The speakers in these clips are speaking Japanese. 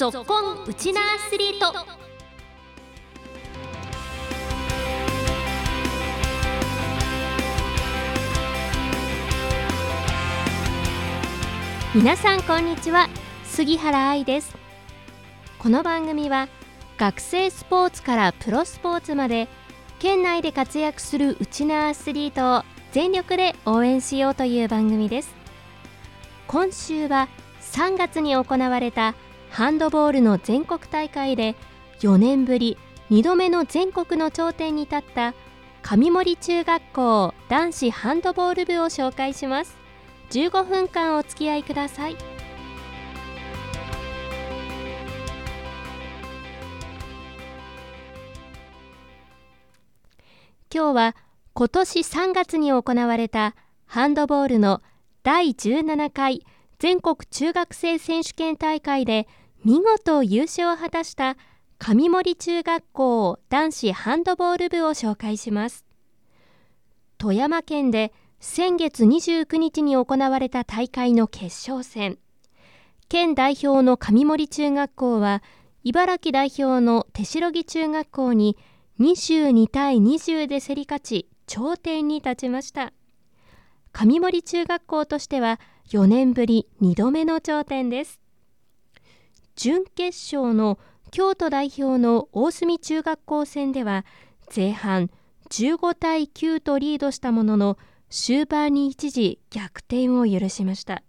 ぞっこんウチナアスリート。皆さんこんにちは。杉原愛です。この番組は学生スポーツからプロスポーツまで県内で活躍するウチナアスリートを全力で応援しようという番組です。今週は3月に行われたハンドボールの全国大会で4年ぶり2度目の全国の頂点に立った上森中学校男子ハンドボール部を紹介します。15分間お付き合いください。今日は今年3月に行われたハンドボールの第17回全国中学生選手権大会で見事優勝を果たした上森中学校男子ハンドボール部を紹介します。富山県で先月29日に行われた大会の決勝戦。県代表の上森中学校は茨城代表の手代木中学校に22対20で競り勝ち頂点に立ちました。上森中学校としては4年ぶり2度目の頂点です。準決勝の京都代表の大隅中学校戦では前半15対9とリードしたものの終盤に一時逆転を許しました。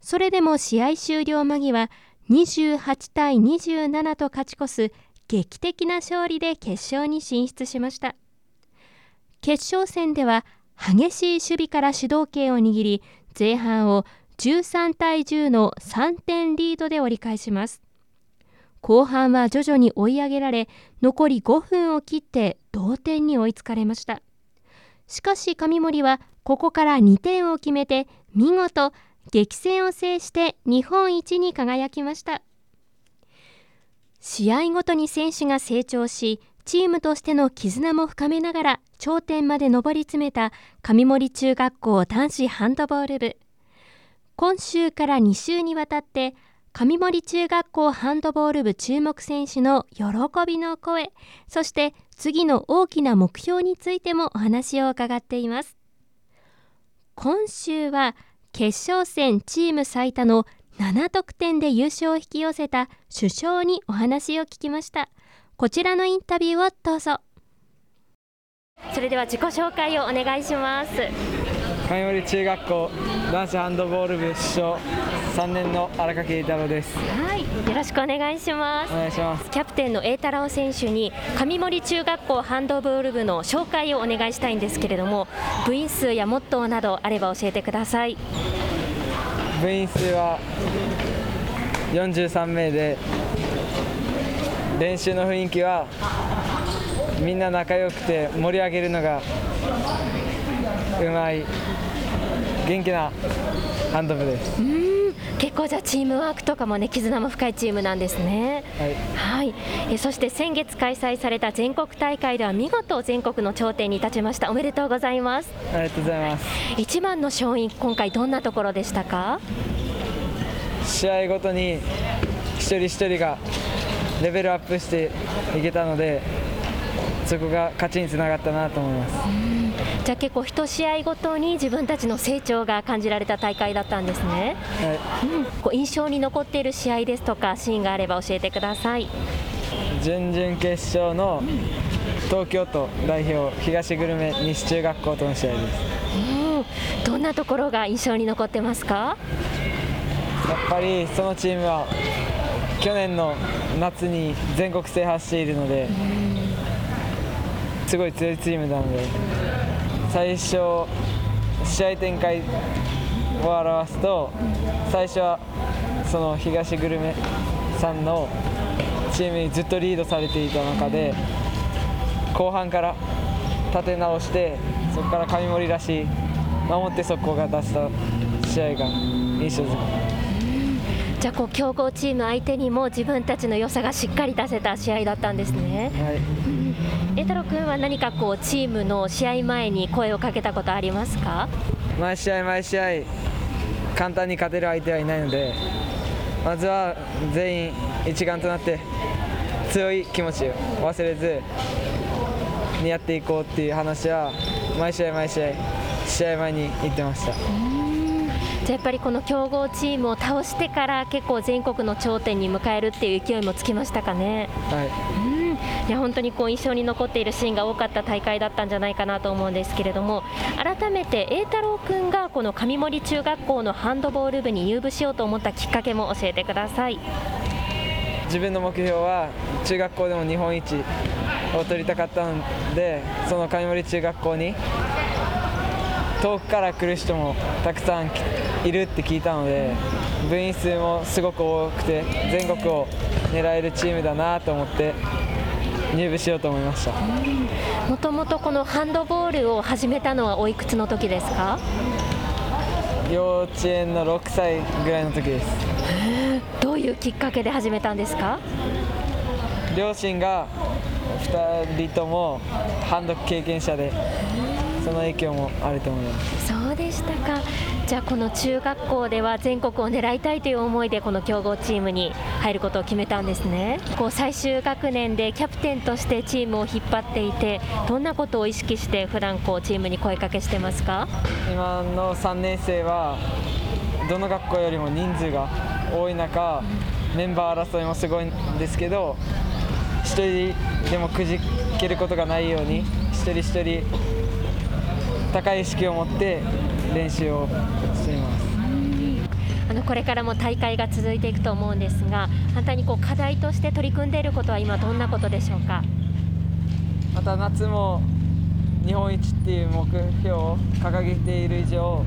それでも試合終了間際28対27と勝ち越す劇的な勝利で決勝に進出しました。決勝戦では激しい守備から主導権を握り前半を13対10の3点リードで折り返します。後半は徐々に追い上げられ残り5分を切って同点に追いつかれました。しかし上森はここから2点を決めて見事激戦を制して日本一に輝きました。試合ごとに選手が成長しチームとしての絆も深めながら頂点まで上り詰めた上森中学校男子ハンドボール部。今週から2週にわたって上森中学校ハンドボール部注目選手の喜びの声そして次の大きな目標についてもお話を伺っています。今週は決勝戦チーム最多の7得点で優勝を引き寄せた首相にお話を聞きました。こちらのインタビューをどうぞ。それでは自己紹介をお願いします。上森中学校男子ハンドボール部主将3年の荒垣太郎です。はいよろしくお願いします。お願いします。キャプテンの栄太郎選手に上森中学校ハンドボール部の紹介をお願いしたいんですけれども部員数やモットーなどあれば教えてください。部員数は43名で練習の雰囲気はみんな仲良くて盛り上げるのがうまい元気なハンド部です。結構じゃあチームワークとかもね絆も深いチームなんですね。はい、はい、えそして先月開催された全国大会では見事全国の頂点に立ちました。おめでとうございます。ありがとうございます。一番の勝因今回どんなところでしたか？試合ごとに一人一人がレベルアップしていけたのでそこが勝ちにつながったなと思いますじゃあ結構一試合ごとに自分たちの成長が感じられた大会だったんですね、はい。うん、こう印象に残っている試合ですとかシーンがあれば教えてください。準々決勝の東京都代表東久留米西中学校との試合です。うん。どんなところが印象に残ってますか？やっぱりそのチームは去年の夏に全国制覇しているのですごい強いチームなので最初試合展開を表すと最初はその東久留米さんのチームにずっとリードされていた中で後半から立て直してそこから上森らしい守って速攻が出した試合が印象づくじゃあこう強豪チーム相手にも自分たちの良さがしっかり出せた試合だったんですね。はい栄太郎君は何かこうチームの試合前に声をかけたことありますか？毎試合毎試合簡単に勝てる相手はいないのでまずは全員一丸となって強い気持ちを忘れずにやっていこうっていう話は毎試合毎試合試合前に言ってました。じゃやっぱりこの強豪チームを倒してから結構全国の頂点に迎えるっていう勢いもつきましたかね？はい。うんいや本当にこう印象に残っているシーンが多かった大会だったんじゃないかなと思うんですけれども改めて栄太郎君がこの上森中学校のハンドボール部に入部しようと思ったきっかけも教えてください。自分の目標は中学校でも日本一を取りたかったのでその上森中学校に遠くから来る人もたくさんいるって聞いたので部員数もすごく多くて全国を狙えるチームだなと思って入部しようと思いました。もともとこのハンドボールを始めたのはおいくつの時ですか？幼稚園の6歳ぐらいの時です。どういうきっかけで始めたんですか？両親が2人ともハンド経験者でその影響もあると思います。そうでしたかじゃあこの中学校では全国を狙いたいという思いでこの強豪チームに入ることを決めたんですね。こう最終学年でキャプテンとしてチームを引っ張っていてどんなことを意識して普段こうチームに声かけしてますか？今の3年生はどの学校よりも人数が多い中メンバー争いもすごいんですけど1人でもくじけることがないように一人一人高い意識を持って練習をしています。あのこれからも大会が続いていくと思うんですが反対にこう課題として取り組んでいることは今どんなことでしょうか？また夏も日本一っていう目標を掲げている以上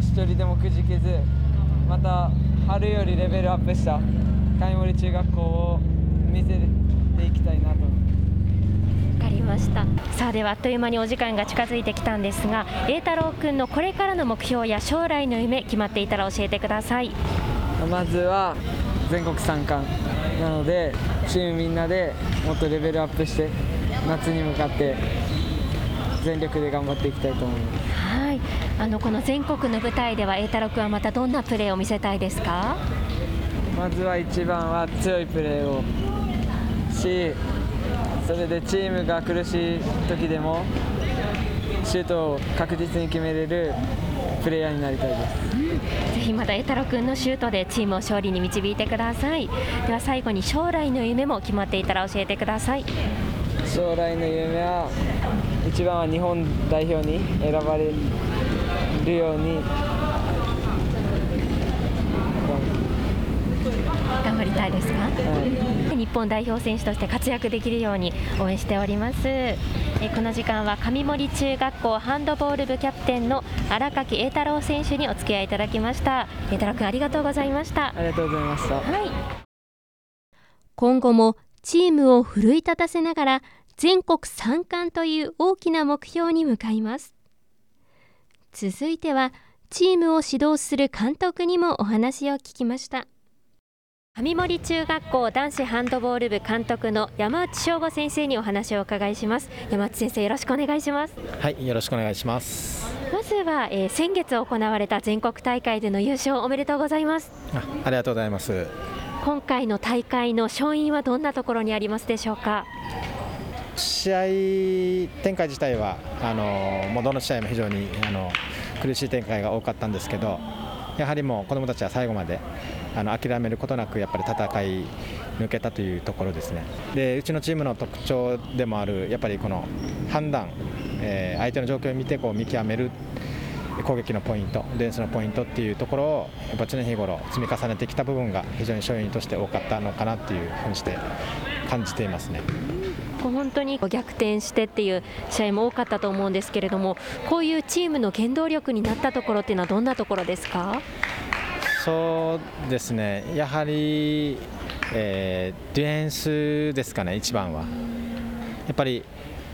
一人でもくじけずまた春よりレベルアップした上森中学校を見せていきたいなと。思いますわかりました。さあではあっという間にお時間が近づいてきたんですが栄太郎君のこれからの目標や将来の夢決まっていたら教えてください。まずは全国三冠なのでチームみんなでもっとレベルアップして夏に向かって全力で頑張っていきたいと思います。はい。あのこの全国の舞台では栄太郎君はまたどんなプレーを見せたいですか？まずは一番は強いプレーをしそれでチームが苦しい時でもシュートを確実に決めれるプレイヤーになりたいです。ぜひまた栄太郎君のシュートでチームを勝利に導いてください。では最後に将来の夢も決まっていたら教えてください。将来の夢は一番は日本代表に選ばれるように頑張りたいですか？はい。日本代表選手として活躍できるように応援しております。えーこの時間は上森中学校ハンドボール部キャプテンの荒垣栄太郎選手にお付き合いいただきました。栄太郎君ありがとうございました。ありがとうございました。はい。今後もチームを奮い立たせながら全国三冠という大きな目標に向かいます。続いてはチームを指導する監督にもお話を聞きました上森中学校男子ハンドボール部監督の山内翔吾先生にお話をお伺いします山内先生よろしくお願いしますはい、よろしくお願いします。まずは、えー先月行われた全国大会での優勝おめでとうございますあありがとうございます。今回の大会の勝因はどんなところにありますでしょうか？試合展開自体はあのもうどの試合も非常にあの苦しい展開が多かったんですけど、やはりもう子どもたちは最後まであの諦めることなくやっぱり戦い抜けたというところですね。でうちのチームの特徴でもあるやっぱりこの判断、えー相手の状況を見てこう見極める攻撃のポイント、デンスのポイントっていうところをやっぱ常日頃積み重ねてきた部分が非常に勝因として多かったのかなっていうふうにして感じていますね。本当に逆転してっていう試合も多かったと思うんですけれどもこういうチームの原動力になったところっていうのはどんなところですか？そうですね、やはり、えーディフェンスですかね、一番は。やっぱり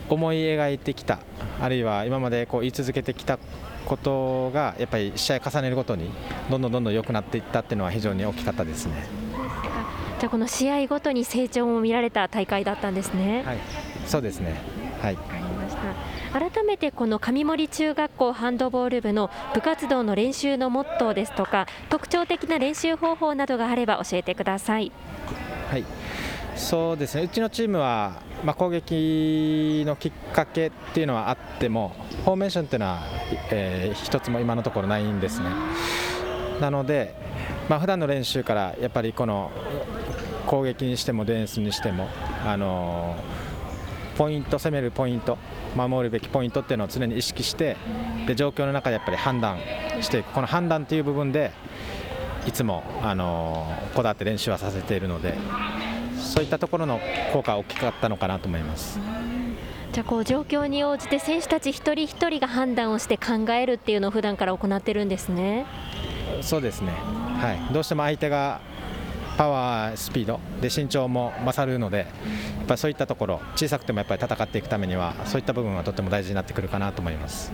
思い描いてきた、あるいは今までこう言い続けてきたことが、やっぱり試合重ねるごとに、どんどんどんどん良くなっていったっていうのは非常に大きかったですね。じゃあこの試合ごとに成長も見られた大会だったんですね。はい、そうですね。はい。わかりました。改めてこの上森中学校ハンドボール部の部活動の練習のモットーですとか特徴的な練習方法などがあれば教えてください。はいそうですねうちのチームは、まあ、攻撃のきっかけっていうのはあってもフォーメーションっていうのは、えー、一つも今のところないんですね。なので、まあ普段の練習からやっぱりこの攻撃にしてもディフェンスにしても、あのポイント攻めるポイント守るべきポイントっていうのを常に意識してで状況の中でやっぱり判断していくこの判断という部分でいつも、あのこだわって練習はさせているのでそういったところの効果は大きかったのかなと思います。じゃあこう状況に応じて選手たち一人一人が判断をして考えるっていうのを普段から行ってるんですね。そうですね。はい。どうしても相手がパワー、スピードで身長も勝るので、やっぱりそういったところ小さくてもやっぱり戦っていくためにはそういった部分はとても大事になってくるかなと思います。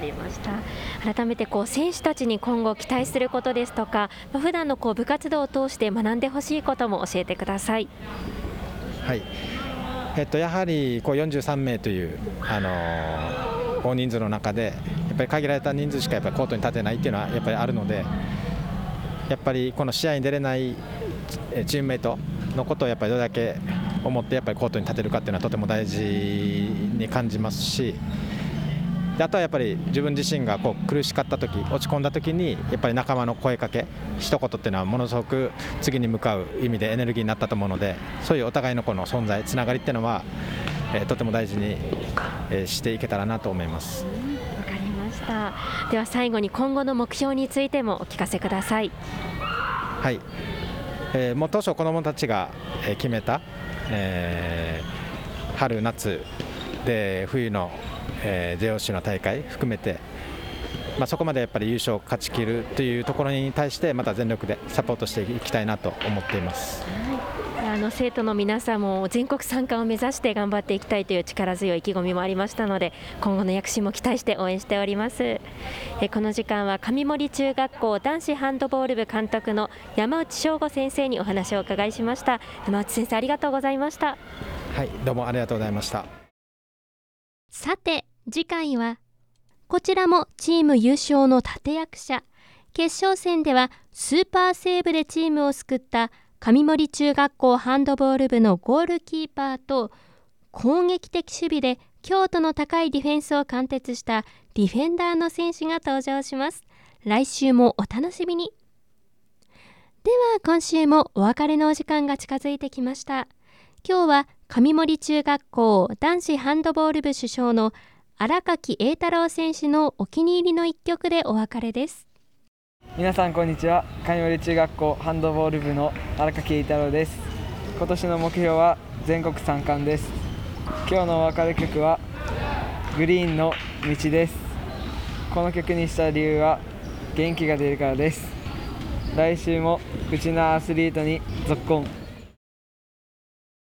りました改めてこう選手たちに今後期待することですとか、まあ、普段のこう部活動を通して学んでほしいことも教えてください。はいえっと、やはりこう43名という、あのー、大人数の中でやっぱり限られた人数しかやっぱりコートに立てないっていうのはやっぱりあるのでやっぱりこの試合に出れないチームメイトのことをやっぱりどれだけ思ってやっぱりコートに立てるかっていうのはとても大事に感じますしであとはやっぱり自分自身がこう苦しかった時落ち込んだ時にやっぱり仲間の声かけ一言っていうのはものすごく次に向かう意味でエネルギーになったと思うのでそういうお互いのこの存在つながりっていうのは、えー、とても大事に、えー、していけたらなと思います。ましたでは最後に今後の目標についてもお聞かせください。はい、えー、もう当初子どもたちが決めた、えー、春夏で冬のえー、JOC の大会含めて、まあ、そこまでやっぱり優勝を勝ちきるというところに対してまた全力でサポートしていきたいなと思っています。あの生徒の皆さんも全国参加を目指して頑張っていきたいという力強い意気込みもありましたので今後の躍進も期待して応援しております。えこの時間は上森中学校男子ハンドボール部監督の山内翔吾先生にお話を伺いしました。山内先生ありがとうございました。はいどうもありがとうございました。さて次回はこちらもチーム優勝の立役者。決勝戦ではスーパーセーブでチームを救った上森中学校ハンドボール部のゴールキーパーと攻撃的守備で強度の高いディフェンスを貫徹したディフェンダーの選手が登場します。来週もお楽しみに。では今週もお別れのお時間が近づいてきました。今日は上森中学校男子ハンドボール部主将の荒垣栄太郎選手のお気に入りの一曲でお別れです。皆さんこんにちは。上森中学校ハンドボール部の荒垣栄太郎です。今年の目標は全国3冠です。今日のお別れ曲はグリーンの道です。この曲にした理由は元気が出るからです。来週もうちのアスリートに続行。